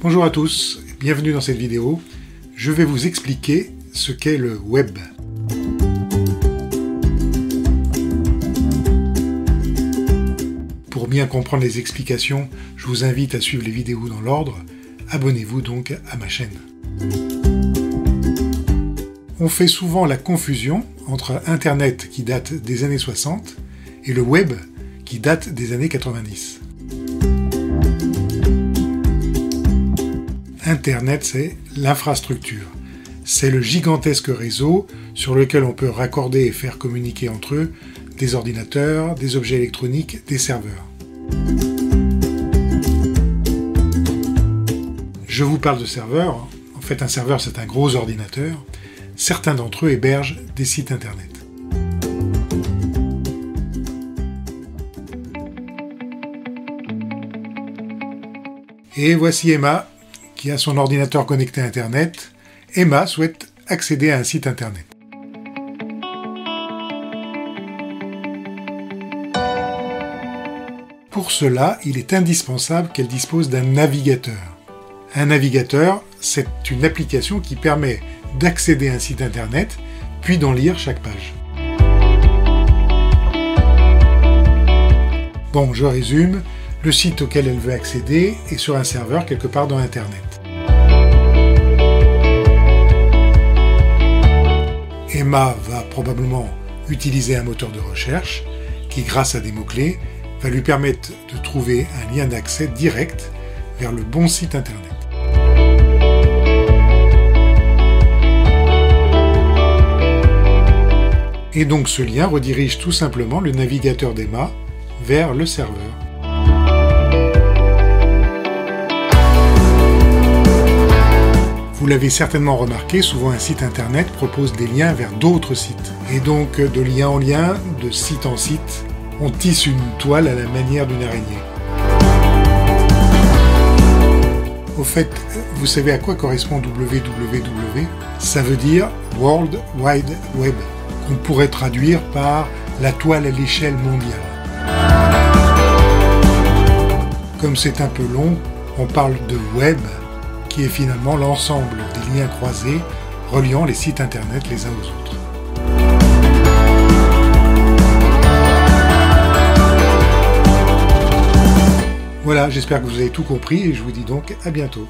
Bonjour à tous, bienvenue dans cette vidéo. Je vais vous expliquer ce qu'est le web. Pour bien comprendre les explications, je vous invite à suivre les vidéos dans l'ordre. Abonnez-vous donc à ma chaîne. On fait souvent la confusion entre Internet qui date des années 60 et le web qui date des années 90. Internet, c'est l'infrastructure. C'est le gigantesque réseau sur lequel on peut raccorder et faire communiquer entre eux des ordinateurs, des objets électroniques, des serveurs. Je vous parle de serveurs. En fait, un serveur, c'est un gros ordinateur. Certains d'entre eux hébergent des sites Internet. Et voici Emma, qui a son ordinateur connecté à Internet, Emma souhaite accéder à un site Internet. Pour cela, il est indispensable qu'elle dispose d'un navigateur. Un navigateur, c'est une application qui permet d'accéder à un site Internet, puis d'en lire chaque page. Bon, je résume, le site auquel elle veut accéder est sur un serveur quelque part dans Internet. Emma va probablement utiliser un moteur de recherche qui, grâce à des mots-clés, va lui permettre de trouver un lien d'accès direct vers le bon site internet. Et donc ce lien redirige tout simplement le navigateur d'Emma vers le serveur. L'avez certainement remarqué, souvent un site internet propose des liens vers d'autres sites. Et donc de lien en lien, de site en site, on tisse une toile à la manière d'une araignée. Au fait, vous savez à quoi correspond www Ça veut dire World Wide Web, qu'on pourrait traduire par la toile à l'échelle mondiale. Comme c'est un peu long, on parle de web qui est finalement l'ensemble des liens croisés reliant les sites internet les uns aux autres. Voilà, j'espère que vous avez tout compris et je vous dis donc à bientôt.